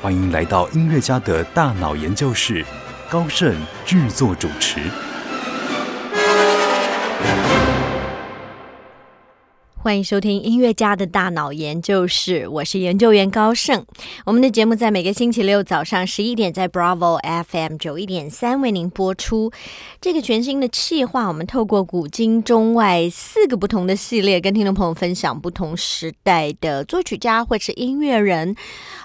欢迎来到音乐家的大脑研究室，高盛制作主持。欢迎收听音乐家的大脑研究室，我是研究员高盛。我们的节目在每个星期六早上十一点，在 Bravo FM 九一点三为您播出。这个全新的企划，我们透过古今中外四个不同的系列，跟听众朋友分享不同时代的作曲家或是音乐人，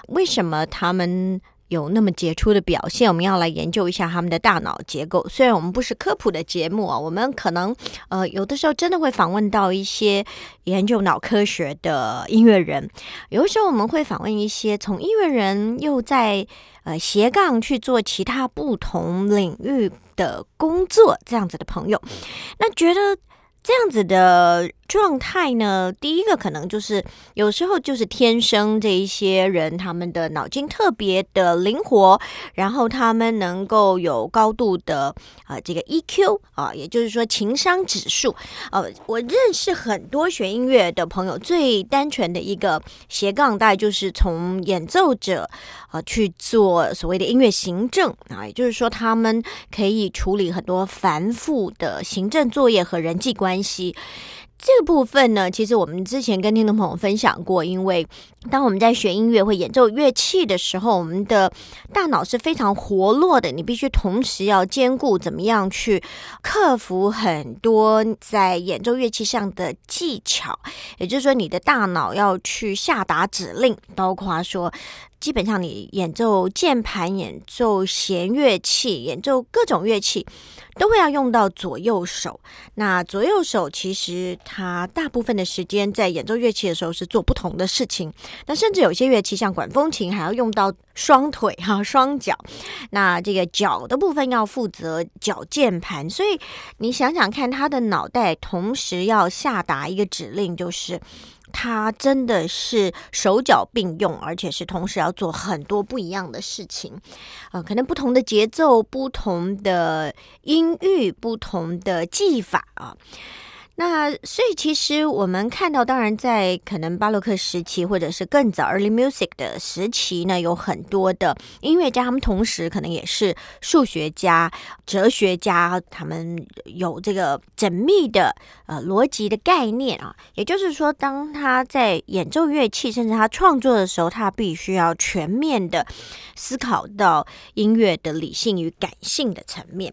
为什么他们。有那么杰出的表现，我们要来研究一下他们的大脑结构。虽然我们不是科普的节目啊，我们可能呃有的时候真的会访问到一些研究脑科学的音乐人，有的时候我们会访问一些从音乐人又在呃斜杠去做其他不同领域的工作这样子的朋友，那觉得这样子的。状态呢？第一个可能就是有时候就是天生这一些人，他们的脑筋特别的灵活，然后他们能够有高度的啊这个 EQ 啊，也就是说情商指数。呃，我认识很多学音乐的朋友，最单纯的一个斜杠带就是从演奏者啊去做所谓的音乐行政啊，也就是说他们可以处理很多繁复的行政作业和人际关系。这个部分呢，其实我们之前跟听众朋友分享过，因为当我们在学音乐或演奏乐器的时候，我们的大脑是非常活络的，你必须同时要兼顾怎么样去克服很多在演奏乐器上的技巧，也就是说，你的大脑要去下达指令，包括说。基本上，你演奏键盘、演奏弦乐器、演奏各种乐器，都会要用到左右手。那左右手其实它大部分的时间在演奏乐器的时候是做不同的事情。那甚至有些乐器，像管风琴，还要用到双腿哈、双脚。那这个脚的部分要负责脚键盘，所以你想想看，他的脑袋同时要下达一个指令，就是。他真的是手脚并用，而且是同时要做很多不一样的事情，呃，可能不同的节奏、不同的音域、不同的技法啊。那所以其实我们看到，当然在可能巴洛克时期或者是更早 early music 的时期呢，有很多的音乐家，他们同时可能也是数学家、哲学家，他们有这个缜密的呃逻辑的概念啊。也就是说，当他在演奏乐器，甚至他创作的时候，他必须要全面的思考到音乐的理性与感性的层面。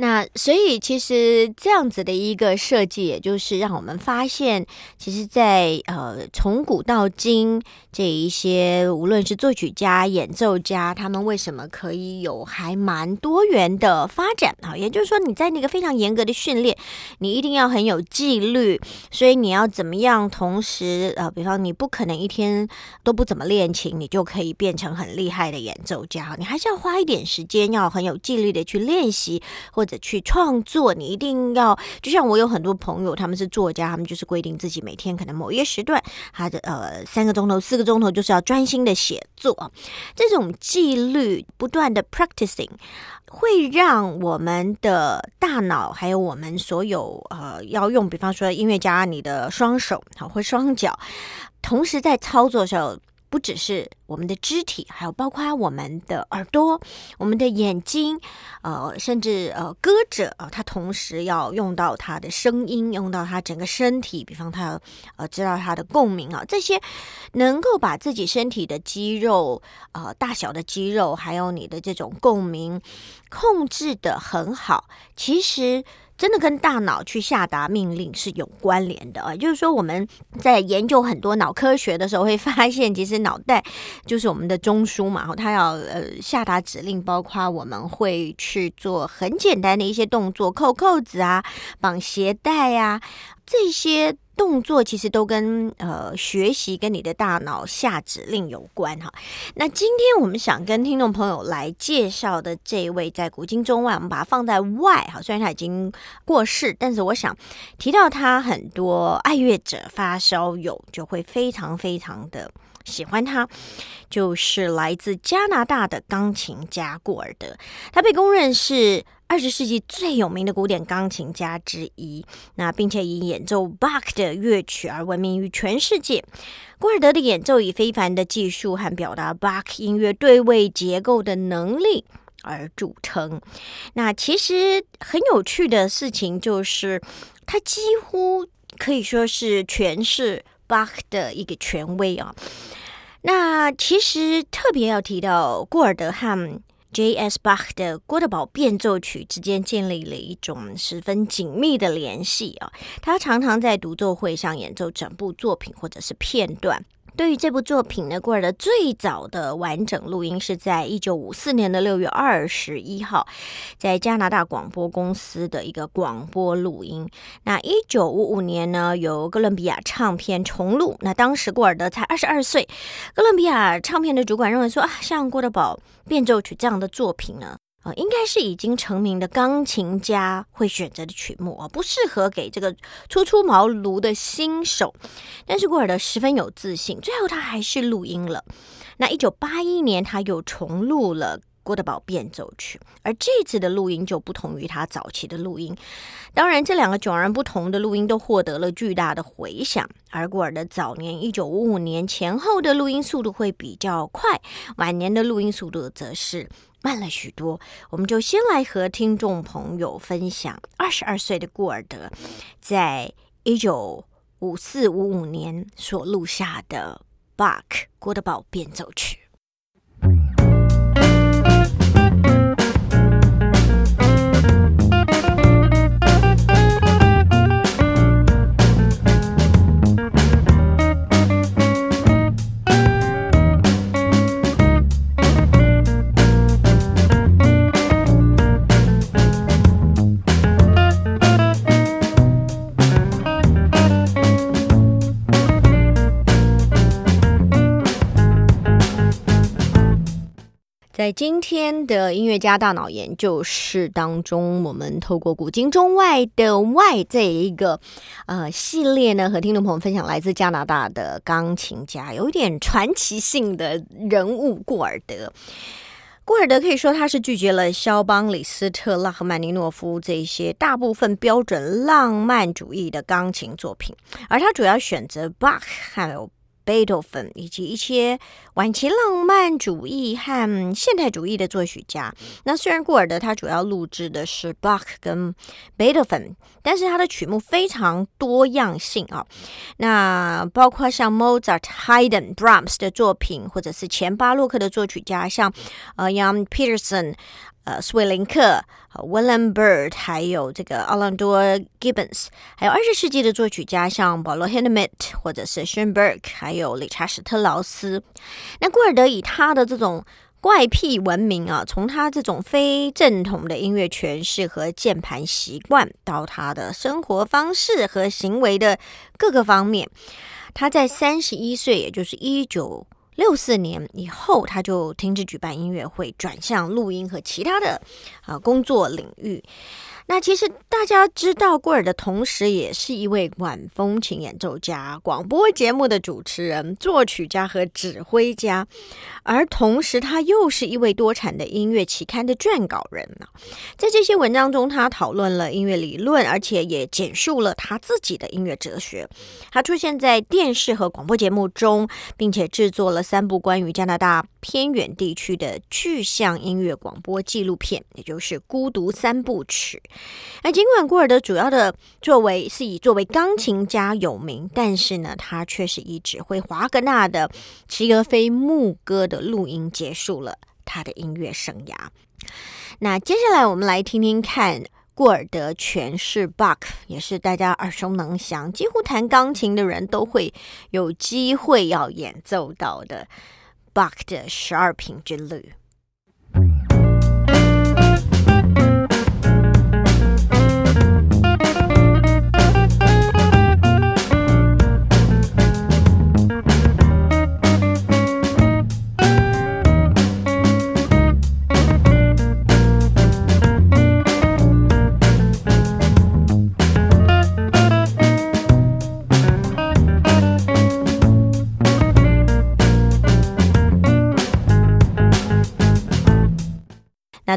那所以其实这样子的一个设计，也就是让我们发现，其实，在呃从古到今这一些，无论是作曲家、演奏家，他们为什么可以有还蛮多元的发展啊？也就是说，你在那个非常严格的训练，你一定要很有纪律，所以你要怎么样？同时，呃，比方你不可能一天都不怎么练琴，你就可以变成很厉害的演奏家，你还是要花一点时间，要很有纪律的去练习或。去创作，你一定要就像我有很多朋友，他们是作家，他们就是规定自己每天可能某一个时段，他的呃三个钟头、四个钟头就是要专心的写作。这种纪律不断的 practicing，会让我们的大脑还有我们所有呃要用，比方说音乐家，你的双手好或双脚，同时在操作的时候。不只是我们的肢体，还有包括我们的耳朵、我们的眼睛，呃，甚至呃，歌者啊，他同时要用到他的声音，用到他整个身体，比方他呃，知道他的共鸣啊，这些能够把自己身体的肌肉呃大小的肌肉，还有你的这种共鸣控制的很好，其实。真的跟大脑去下达命令是有关联的啊，就是说我们在研究很多脑科学的时候，会发现其实脑袋就是我们的中枢嘛，它要呃下达指令，包括我们会去做很简单的一些动作，扣扣子啊、绑鞋带呀这些。动作其实都跟呃学习跟你的大脑下指令有关哈。那今天我们想跟听众朋友来介绍的这一位，在古今中外，我们把它放在外哈，虽然他已经过世，但是我想提到他，很多爱乐者发烧友就会非常非常的。喜欢他，就是来自加拿大的钢琴家古尔德。他被公认是二十世纪最有名的古典钢琴家之一。那并且以演奏 Bach 的乐曲而闻名于全世界。古尔德的演奏以非凡的技术和表达 Bach 音乐对位结构的能力而著称。那其实很有趣的事情就是，他几乎可以说是诠释。巴赫的一个权威啊，那其实特别要提到，古尔德和 J.S. Bach 的《郭德宝变奏曲》之间建立了一种十分紧密的联系啊，他常常在独奏会上演奏整部作品或者是片段。对于这部作品呢，古尔德最早的完整录音是在一九五四年的六月二十一号，在加拿大广播公司的一个广播录音。那一九五五年呢，由哥伦比亚唱片重录。那当时古尔德才二十二岁，哥伦比亚唱片的主管认为说啊，像《郭德堡变奏曲》这样的作品呢。啊，应该是已经成名的钢琴家会选择的曲目啊，不适合给这个初出茅庐的新手。但是古尔德十分有自信，最后他还是录音了。那一九八一年，他又重录了《郭德堡变奏曲》，而这次的录音就不同于他早期的录音。当然，这两个迥然不同的录音都获得了巨大的回响。而古尔德早年一九五五年前后的录音速度会比较快，晚年的录音速度则是。慢了许多，我们就先来和听众朋友分享二十二岁的顾尔德在一九五四五五年所录下的《Bach 郭德堡变奏曲》。在今天的音乐家大脑研究室当中，我们透过古今中外的外这一个呃系列呢，和听众朋友分享来自加拿大的钢琴家，有一点传奇性的人物古尔德。古尔德可以说他是拒绝了肖邦、李斯特、拉赫曼尼诺夫这些大部分标准浪漫主义的钢琴作品，而他主要选择 Bach 还有。贝多芬以及一些晚期浪漫主义和现代主义的作曲家。那虽然古尔德他主要录制的是 Bach 跟贝多芬，但是他的曲目非常多样性啊。那包括像 Mozart、Haydn、Brahms 的作品，或者是前巴洛克的作曲家，像呃 Young Peterson。呃，斯威林克、William Byrd，还有这个奥兰多 Gibbons，还有二十世纪的作曲家，像保罗 Hindemith 或者是 Schoenberg，还有理查史特劳斯。那古尔德以他的这种怪癖闻名啊，从他这种非正统的音乐诠释和键盘习惯，到他的生活方式和行为的各个方面，他在三十一岁，也就是一九。六四年以后，他就停止举办音乐会，转向录音和其他的啊工作领域。那其实大家知道，古尔的同时也是一位管风琴演奏家、广播节目的主持人、作曲家和指挥家，而同时他又是一位多产的音乐期刊的撰稿人呢。在这些文章中，他讨论了音乐理论，而且也简述了他自己的音乐哲学。他出现在电视和广播节目中，并且制作了三部关于加拿大偏远地区的具象音乐广播纪录片，也就是《孤独三部曲》。那尽管古尔德主要的作为是以作为钢琴家有名，但是呢，他却是以指挥华格纳的《齐格菲牧歌》的录音结束了他的音乐生涯。那接下来我们来听听看古尔德诠释 Bach，也是大家耳熟能详，几乎弹钢琴的人都会有机会要演奏到的 Bach 的十二平均律。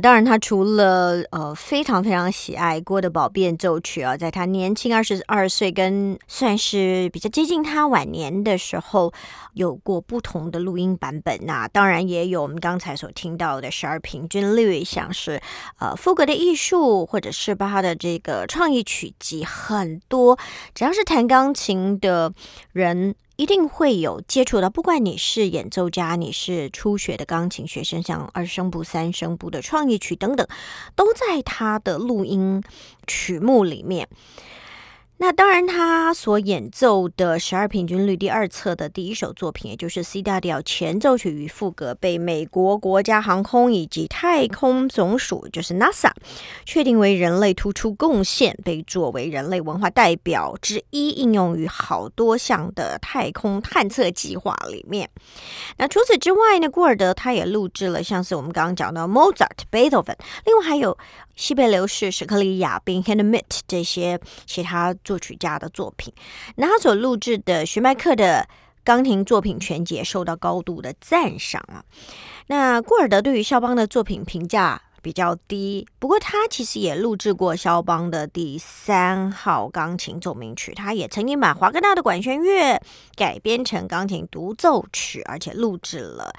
当然，他除了呃非常非常喜爱郭德宝变奏曲啊，在他年轻二十二岁跟算是比较接近他晚年的时候，有过不同的录音版本。那当然也有我们刚才所听到的十二平均律，像是呃富格的艺术，或者是巴哈的这个创意曲集，很多只要是弹钢琴的人。一定会有接触到，不管你是演奏家，你是初学的钢琴学生，像二声部、三声部的创意曲等等，都在他的录音曲目里面。那当然，他所演奏的十二平均律第二册的第一首作品，也就是 C 大调前奏曲与副歌，被美国国家航空以及太空总署，就是 NASA，确定为人类突出贡献，被作为人类文化代表之一，应用于好多项的太空探测计划里面。那除此之外呢，古尔德他也录制了像是我们刚刚讲的 Mozart、Beethoven，另外还有。西贝流士、史克里亚宾、h a n d m i t 这些其他作曲家的作品，那他所录制的徐麦克的钢琴作品全集受到高度的赞赏啊。那古尔德对于肖邦的作品评价比较低，不过他其实也录制过肖邦的第三号钢琴奏鸣曲，他也曾经把华格纳的管弦乐改编成钢琴独奏曲，而且录制了。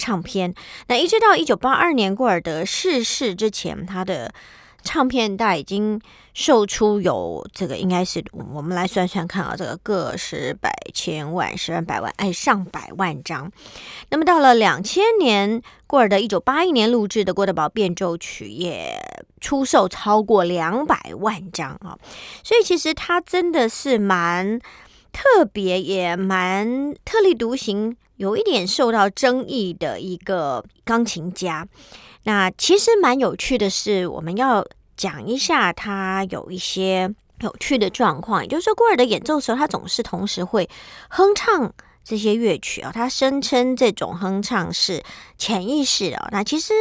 唱片，那一直到一九八二年过尔德逝世之前，他的唱片大已经售出有这个，应该是我们来算算看啊，这个个十百千万十万百万，哎，上百万张。那么到了两千年，过尔德一九八一年录制的《郭德堡变奏曲》也出售超过两百万张啊，所以其实他真的是蛮特别，也蛮特立独行。有一点受到争议的一个钢琴家，那其实蛮有趣的是，我们要讲一下他有一些有趣的状况，也就是说，郭尔的演奏时候，他总是同时会哼唱。这些乐曲啊，他声称这种哼唱是潜意识的。那其实，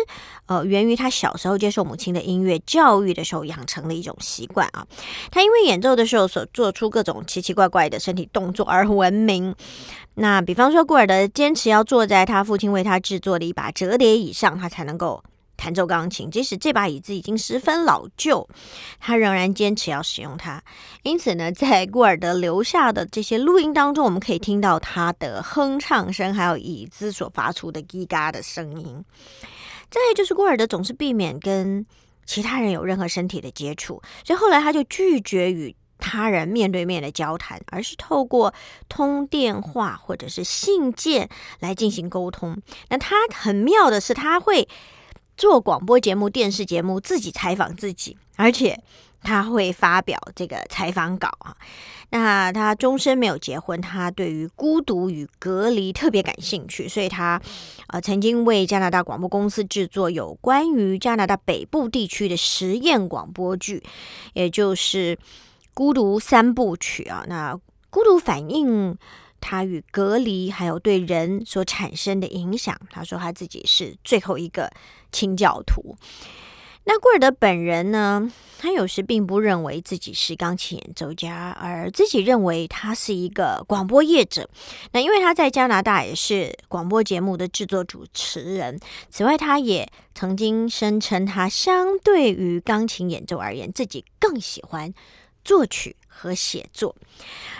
呃，源于他小时候接受母亲的音乐教育的时候养成的一种习惯啊。他因为演奏的时候所做出各种奇奇怪怪的身体动作而闻名。那比方说，古尔德坚持要坐在他父亲为他制作的一把折叠椅上，他才能够。弹奏钢琴，即使这把椅子已经十分老旧，他仍然坚持要使用它。因此呢，在古尔德留下的这些录音当中，我们可以听到他的哼唱声，还有椅子所发出的叽嘎的声音。再就是，古尔德总是避免跟其他人有任何身体的接触，所以后来他就拒绝与他人面对面的交谈，而是透过通电话或者是信件来进行沟通。那他很妙的是，他会。做广播节目、电视节目，自己采访自己，而且他会发表这个采访稿啊。那他终身没有结婚，他对于孤独与隔离特别感兴趣，所以他呃曾经为加拿大广播公司制作有关于加拿大北部地区的实验广播剧，也就是《孤独三部曲》啊。那孤独反应。他与隔离还有对人所产生的影响，他说他自己是最后一个清教徒。那古尔德本人呢？他有时并不认为自己是钢琴演奏家，而自己认为他是一个广播业者。那因为他在加拿大也是广播节目的制作主持人。此外，他也曾经声称，他相对于钢琴演奏而言，自己更喜欢作曲和写作。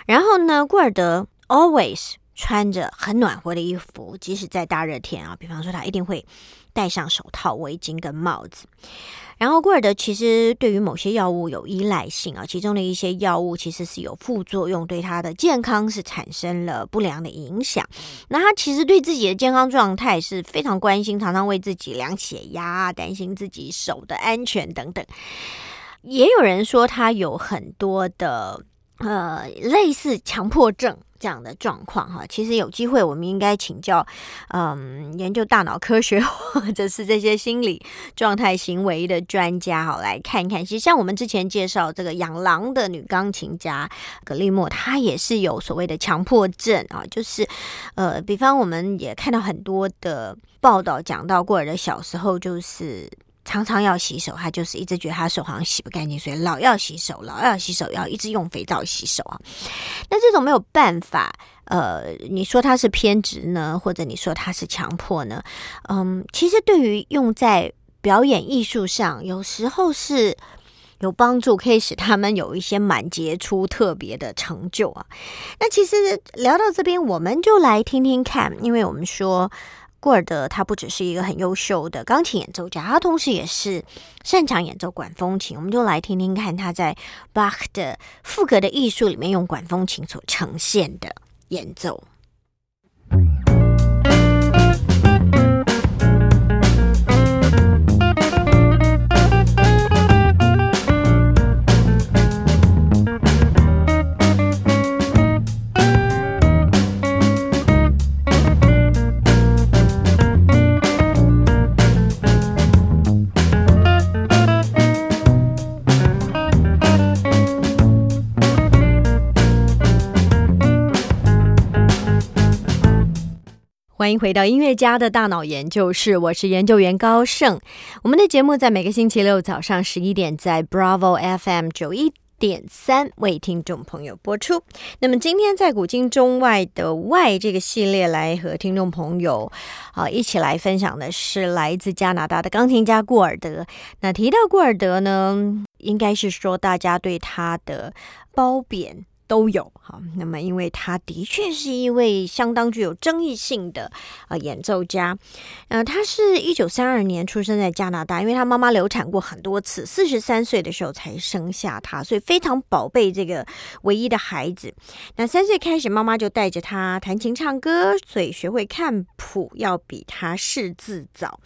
然后呢，古尔德。Always 穿着很暖和的衣服，即使在大热天啊，比方说他一定会戴上手套、围巾跟帽子。然后，古尔德其实对于某些药物有依赖性啊，其中的一些药物其实是有副作用，对他的健康是产生了不良的影响。那他其实对自己的健康状态是非常关心，常常为自己量血压，担心自己手的安全等等。也有人说他有很多的呃类似强迫症。这样的状况哈，其实有机会我们应该请教，嗯，研究大脑科学或者是这些心理状态行为的专家哈，来看一看。其实像我们之前介绍这个养狼的女钢琴家格利莫，她也是有所谓的强迫症啊，就是呃，比方我们也看到很多的报道讲到过儿的小时候就是。常常要洗手，他就是一直觉得他手好像洗不干净，所以老要洗手，老要洗手，要一直用肥皂洗手啊。那这种没有办法，呃，你说他是偏执呢，或者你说他是强迫呢？嗯，其实对于用在表演艺术上，有时候是有帮助，可以使他们有一些蛮杰出、特别的成就啊。那其实聊到这边，我们就来听听看，因为我们说。古尔德他不只是一个很优秀的钢琴演奏家，他同时也是擅长演奏管风琴。我们就来听听看他在巴赫的赋格的艺术里面用管风琴所呈现的演奏。欢迎回到音乐家的大脑研究室，我是研究员高盛。我们的节目在每个星期六早上十一点在 Bravo FM 九一点三为听众朋友播出。那么今天在古今中外的外这个系列来和听众朋友啊一起来分享的是来自加拿大的钢琴家顾尔德。那提到顾尔德呢，应该是说大家对他的褒贬。都有哈，那么因为他的确是一位相当具有争议性的呃演奏家，呃，他是一九三二年出生在加拿大，因为他妈妈流产过很多次，四十三岁的时候才生下他，所以非常宝贝这个唯一的孩子。那三岁开始，妈妈就带着他弹琴唱歌，所以学会看谱要比他识字早。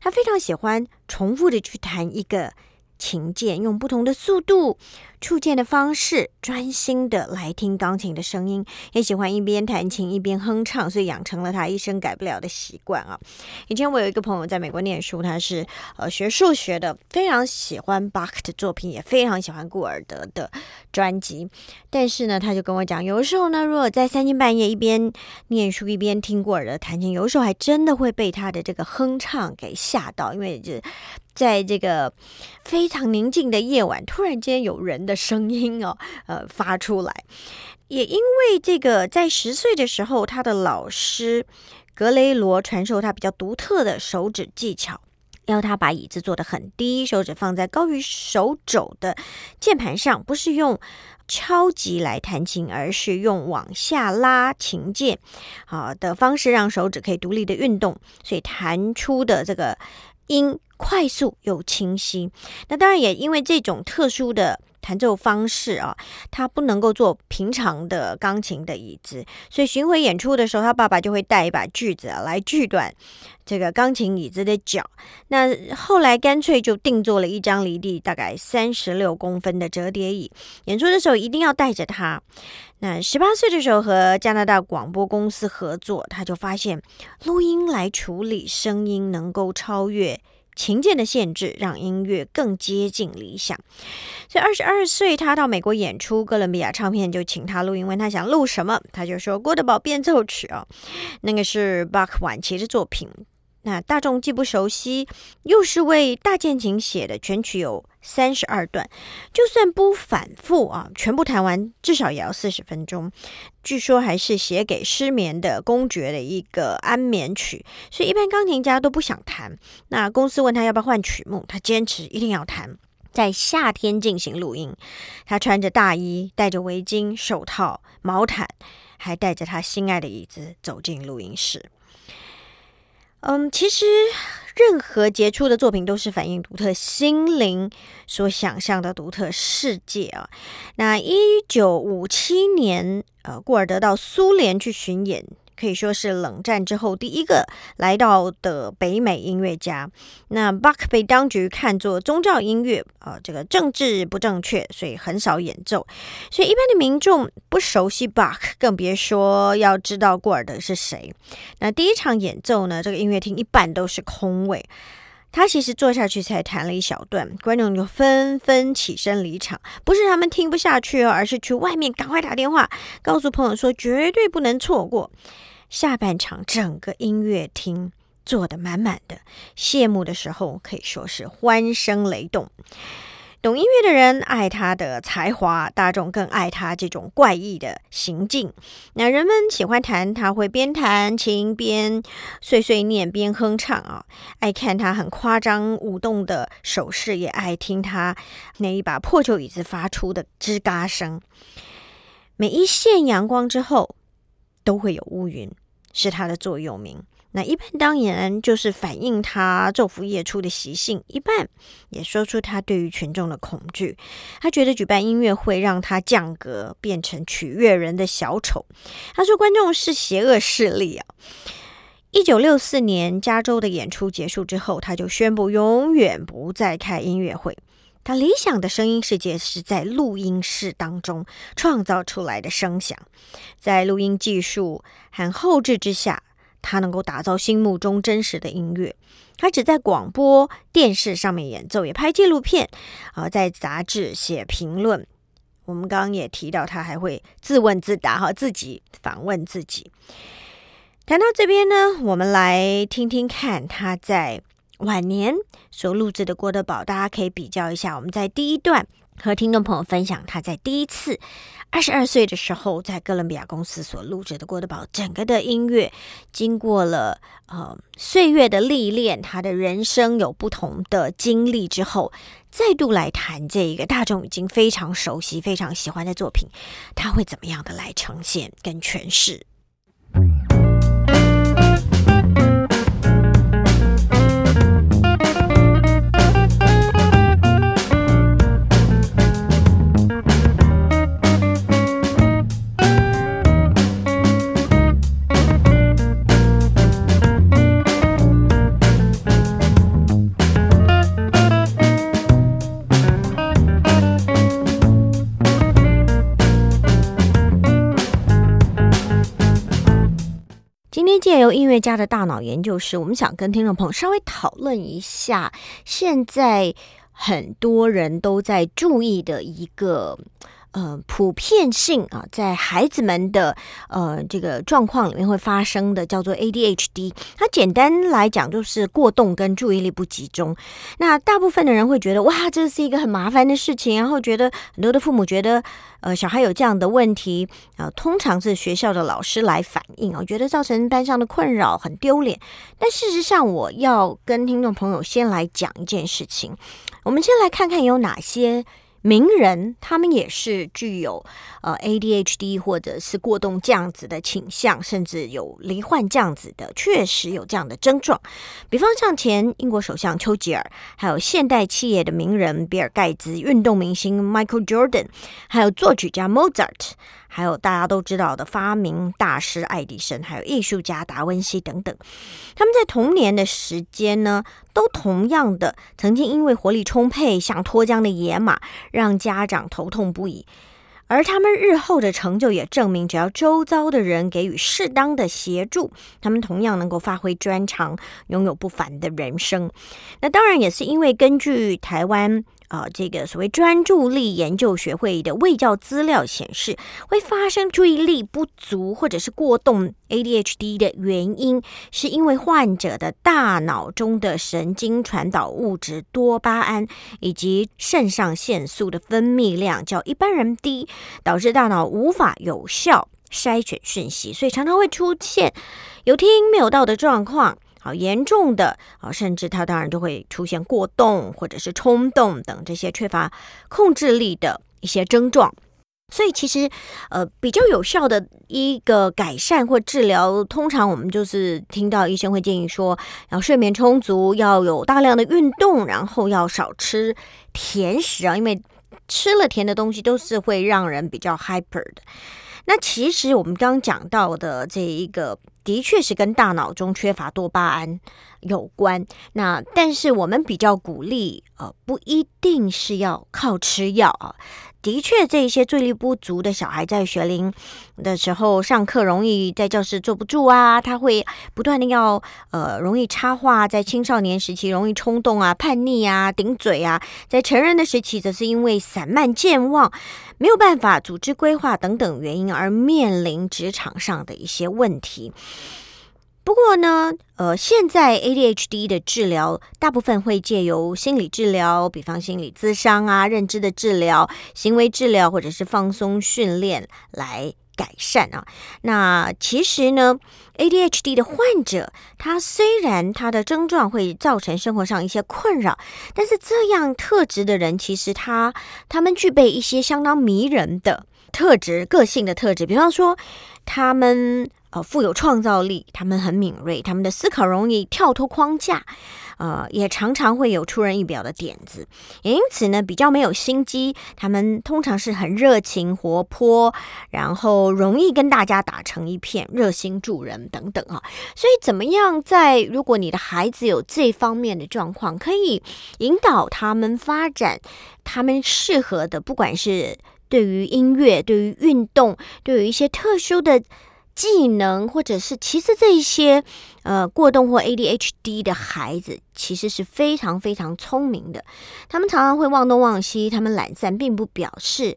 他非常喜欢重复的去弹一个。琴键用不同的速度、触键的方式，专心的来听钢琴的声音，也喜欢一边弹琴一边哼唱，所以养成了他一生改不了的习惯啊。以前我有一个朋友在美国念书，他是呃学数学的，非常喜欢巴克的作品，也非常喜欢顾尔德的专辑。但是呢，他就跟我讲，有的时候呢，如果在三更半夜一边念书一边听顾尔德弹琴，有的时候还真的会被他的这个哼唱给吓到，因为就。在这个非常宁静的夜晚，突然间有人的声音哦，呃，发出来。也因为这个，在十岁的时候，他的老师格雷罗传授他比较独特的手指技巧，要他把椅子坐得很低，手指放在高于手肘的键盘上，不是用敲击来弹琴，而是用往下拉琴键，好的方式让手指可以独立的运动，所以弹出的这个。音快速又清晰，那当然也因为这种特殊的弹奏方式啊，他不能够坐平常的钢琴的椅子，所以巡回演出的时候，他爸爸就会带一把锯子来锯断这个钢琴椅子的脚。那后来干脆就定做了一张离地大概三十六公分的折叠椅，演出的时候一定要带着它。那十八岁的时候和加拿大广播公司合作，他就发现录音来处理声音能够超越琴键的限制，让音乐更接近理想。所以二十二岁他到美国演出，哥伦比亚唱片就请他录音，问他想录什么，他就说《郭德堡变奏曲》哦，那个是巴克晚期的作品。那大众既不熟悉，又是为大键琴写的，全曲有三十二段，就算不反复啊，全部弹完至少也要四十分钟。据说还是写给失眠的公爵的一个安眠曲，所以一般钢琴家都不想弹。那公司问他要不要换曲目，他坚持一定要弹。在夏天进行录音，他穿着大衣，戴着围巾、手套、毛毯，还带着他心爱的椅子走进录音室。嗯，其实任何杰出的作品都是反映独特心灵所想象的独特世界啊。那一九五七年，呃，顾尔德到苏联去巡演。可以说是冷战之后第一个来到的北美音乐家。那巴克被当局看作宗教音乐，呃，这个政治不正确，所以很少演奏。所以一般的民众不熟悉巴克，更别说要知道顾尔德是谁。那第一场演奏呢，这个音乐厅一半都是空位。他其实坐下去才弹了一小段，观众就纷纷起身离场。不是他们听不下去哦，而是去外面赶快打电话告诉朋友说绝对不能错过下半场。整个音乐厅坐得满满的，谢幕的时候可以说是欢声雷动。懂音乐的人爱他的才华，大众更爱他这种怪异的行径。那人们喜欢弹，他会边弹琴边碎碎念边哼唱啊，爱看他很夸张舞动的手势，也爱听他那一把破旧椅子发出的吱嘎声。每一线阳光之后，都会有乌云，是他的座右铭。那一半当然就是反映他昼伏夜出的习性，一半也说出他对于群众的恐惧。他觉得举办音乐会让他降格，变成取悦人的小丑。他说观众是邪恶势力啊！一九六四年加州的演出结束之后，他就宣布永远不再开音乐会。他理想的声音世界是在录音室当中创造出来的声响，在录音技术和后置之下。他能够打造心目中真实的音乐。他只在广播电视上面演奏，也拍纪录片，啊，在杂志写评论。我们刚刚也提到，他还会自问自答，哈，自己反问自己。谈到这边呢，我们来听听看他在晚年所录制的《郭德宝》，大家可以比较一下。我们在第一段。和听众朋友分享他在第一次二十二岁的时候，在哥伦比亚公司所录制的《郭德宝》整个的音乐，经过了呃岁月的历练，他的人生有不同的经历之后，再度来谈这一个大众已经非常熟悉、非常喜欢的作品，他会怎么样的来呈现跟诠释？音乐家的大脑研究室，我们想跟听众朋友稍微讨论一下，现在很多人都在注意的一个。呃，普遍性啊，在孩子们的呃这个状况里面会发生的，叫做 ADHD。它简单来讲就是过动跟注意力不集中。那大部分的人会觉得，哇，这是一个很麻烦的事情。然后觉得很多的父母觉得，呃，小孩有这样的问题啊，通常是学校的老师来反映啊，觉得造成班上的困扰，很丢脸。但事实上，我要跟听众朋友先来讲一件事情。我们先来看看有哪些。名人他们也是具有呃 ADHD 或者是过动这样子的倾向，甚至有罹患这样子的，确实有这样的症状。比方像前英国首相丘吉尔，还有现代企业的名人比尔盖茨、运动明星 Michael Jordan，还有作曲家 Mozart。还有大家都知道的发明大师爱迪生，还有艺术家达文西等等，他们在童年的时间呢，都同样的曾经因为活力充沛，像脱缰的野马，让家长头痛不已。而他们日后的成就也证明，只要周遭的人给予适当的协助，他们同样能够发挥专长，拥有不凡的人生。那当然也是因为根据台湾。啊，这个所谓专注力研究学会的卫教资料显示，会发生注意力不足或者是过动 ADHD 的原因，是因为患者的大脑中的神经传导物质多巴胺以及肾上腺素的分泌量较一般人低，导致大脑无法有效筛选讯息，所以常常会出现有听没有到的状况。好严重的啊，甚至他当然就会出现过动或者是冲动等这些缺乏控制力的一些症状。所以其实呃比较有效的一个改善或治疗，通常我们就是听到医生会建议说，要睡眠充足，要有大量的运动，然后要少吃甜食啊，因为吃了甜的东西都是会让人比较 hyper 的。那其实我们刚刚讲到的这一个。的确是跟大脑中缺乏多巴胺有关。那但是我们比较鼓励，呃，不一定是要靠吃药啊。的确，这些注意力不足的小孩在学龄的时候上课容易在教室坐不住啊，他会不断的要呃容易插话，在青少年时期容易冲动啊、叛逆啊、顶嘴啊，在成人的时期则是因为散漫健忘，没有办法组织规划等等原因而面临职场上的一些问题。不过呢，呃，现在 ADHD 的治疗大部分会借由心理治疗，比方心理咨商啊、认知的治疗、行为治疗，或者是放松训练来改善啊。那其实呢，ADHD 的患者，他虽然他的症状会造成生活上一些困扰，但是这样特质的人，其实他他们具备一些相当迷人的特质、个性的特质，比方说他们。呃，富有创造力，他们很敏锐，他们的思考容易跳脱框架，呃，也常常会有出人意表的点子，也因此呢，比较没有心机。他们通常是很热情、活泼，然后容易跟大家打成一片，热心助人等等啊。所以，怎么样在如果你的孩子有这方面的状况，可以引导他们发展他们适合的，不管是对于音乐、对于运动，对于一些特殊的。技能，或者是其实这一些呃过动或 ADHD 的孩子，其实是非常非常聪明的。他们常常会忘东忘西，他们懒散，并不表示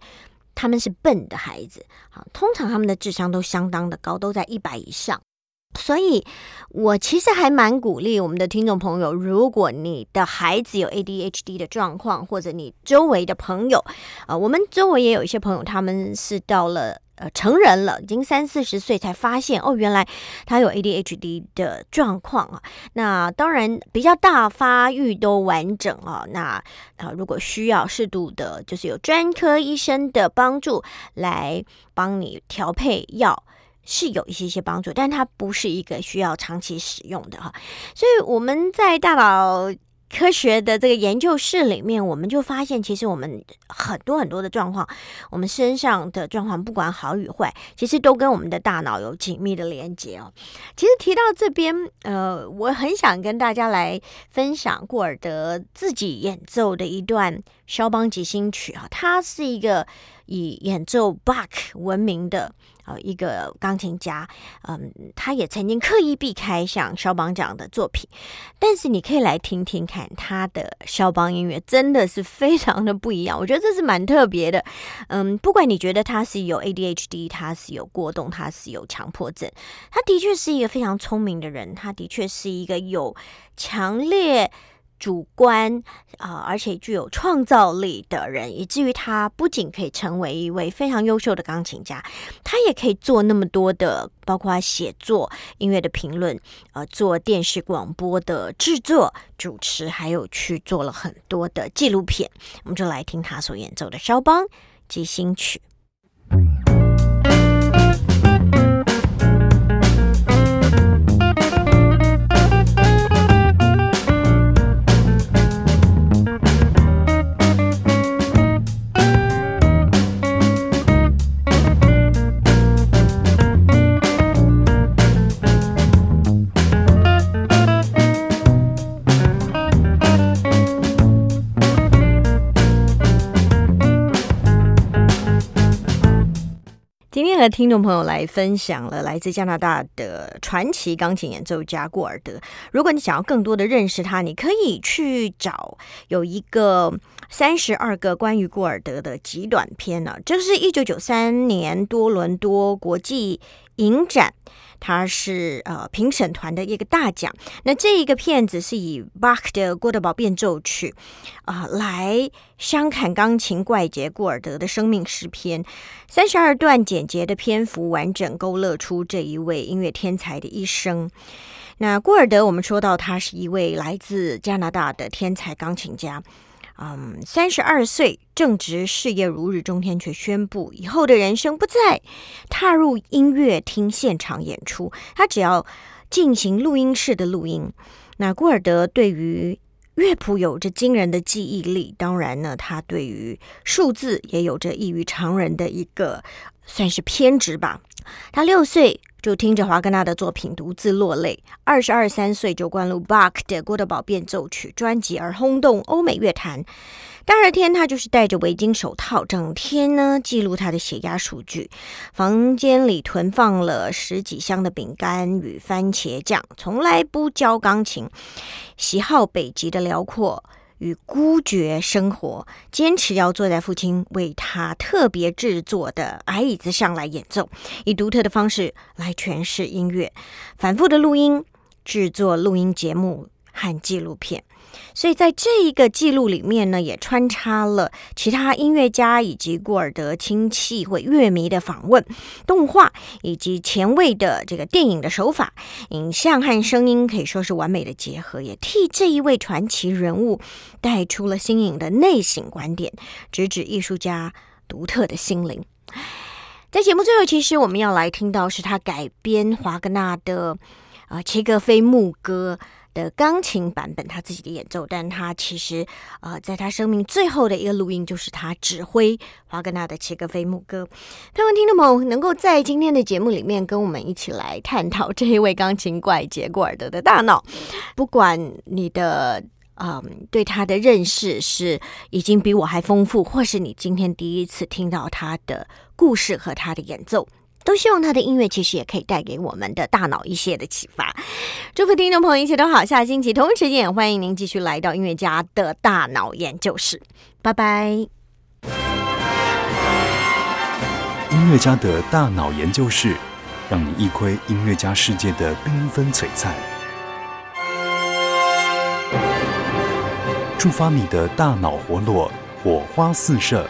他们是笨的孩子。好，通常他们的智商都相当的高，都在一百以上。所以，我其实还蛮鼓励我们的听众朋友，如果你的孩子有 ADHD 的状况，或者你周围的朋友，呃，我们周围也有一些朋友，他们是到了。呃，成人了，已经三四十岁才发现哦，原来他有 ADHD 的状况啊。那当然比较大，发育都完整啊。那啊，如果需要适度的，就是有专科医生的帮助来帮你调配药，是有一些些帮助，但它不是一个需要长期使用的哈。所以我们在大脑。科学的这个研究室里面，我们就发现，其实我们很多很多的状况，我们身上的状况，不管好与坏，其实都跟我们的大脑有紧密的连接哦。其实提到这边，呃，我很想跟大家来分享过尔德自己演奏的一段肖邦即兴曲啊，它是一个以演奏 Bach 闻名的。呃，一个钢琴家，嗯，他也曾经刻意避开像肖邦这样的作品，但是你可以来听听看他的肖邦音乐，真的是非常的不一样。我觉得这是蛮特别的，嗯，不管你觉得他是有 ADHD，他是有过动，他是有强迫症，他的确是一个非常聪明的人，他的确是一个有强烈。主观啊，而且具有创造力的人，以至于他不仅可以成为一位非常优秀的钢琴家，他也可以做那么多的，包括写作、音乐的评论，呃，做电视广播的制作、主持，还有去做了很多的纪录片。我们就来听他所演奏的肖邦即兴曲。和听众朋友来分享了来自加拿大的传奇钢琴演奏家过尔德。如果你想要更多的认识他，你可以去找有一个三十二个关于过尔德的极短片呢。这是一九九三年多伦多国际影展。它是呃评审团的一个大奖。那这一个片子是以巴赫的《郭德堡变奏曲》啊来相砍钢琴怪杰古尔德的生命诗篇，三十二段简洁的篇幅，完整勾勒出这一位音乐天才的一生。那古尔德，我们说到他是一位来自加拿大的天才钢琴家。嗯，三十二岁正值事业如日中天，却宣布以后的人生不再踏入音乐厅现场演出。他只要进行录音室的录音。那古尔德对于乐谱有着惊人的记忆力，当然呢，他对于数字也有着异于常人的一个算是偏执吧。他六岁。就听着华格纳的作品独自落泪，二十二三岁就灌入巴克的《郭德堡变奏曲》专辑而轰动欧美乐坛。第二天，他就是戴着围巾手套，整天呢记录他的血压数据。房间里囤放了十几箱的饼干与番茄酱，从来不教钢琴。喜好北极的辽阔与孤绝生活，坚持要坐在父亲为他特别制作的矮椅子上来演奏，以独特的方式来诠释音乐，反复的录音制作录音节目和纪录片。所以在这一个记录里面呢，也穿插了其他音乐家以及古尔德亲戚或乐迷的访问、动画以及前卫的这个电影的手法，影像和声音可以说是完美的结合，也替这一位传奇人物带出了新颖的内省观点，直指艺术家独特的心灵。在节目最后，其实我们要来听到是他改编华格纳的啊切格菲牧歌。的钢琴版本，他自己的演奏，但他其实，呃，在他生命最后的一个录音，就是他指挥华格纳的《切格菲牧歌》。希望听众朋友能够在今天的节目里面跟我们一起来探讨这一位钢琴怪杰古尔德的大脑。不管你的，嗯，对他的认识是已经比我还丰富，或是你今天第一次听到他的故事和他的演奏。都希望他的音乐其实也可以带给我们的大脑一些的启发。祝福听众朋友一切都好，下星期同一时间也欢迎您继续来到音乐家的大脑研究室，拜拜。音乐家的大脑研究室，让你一窥音乐家世界的缤纷璀璨，触发你的大脑活络，火花四射。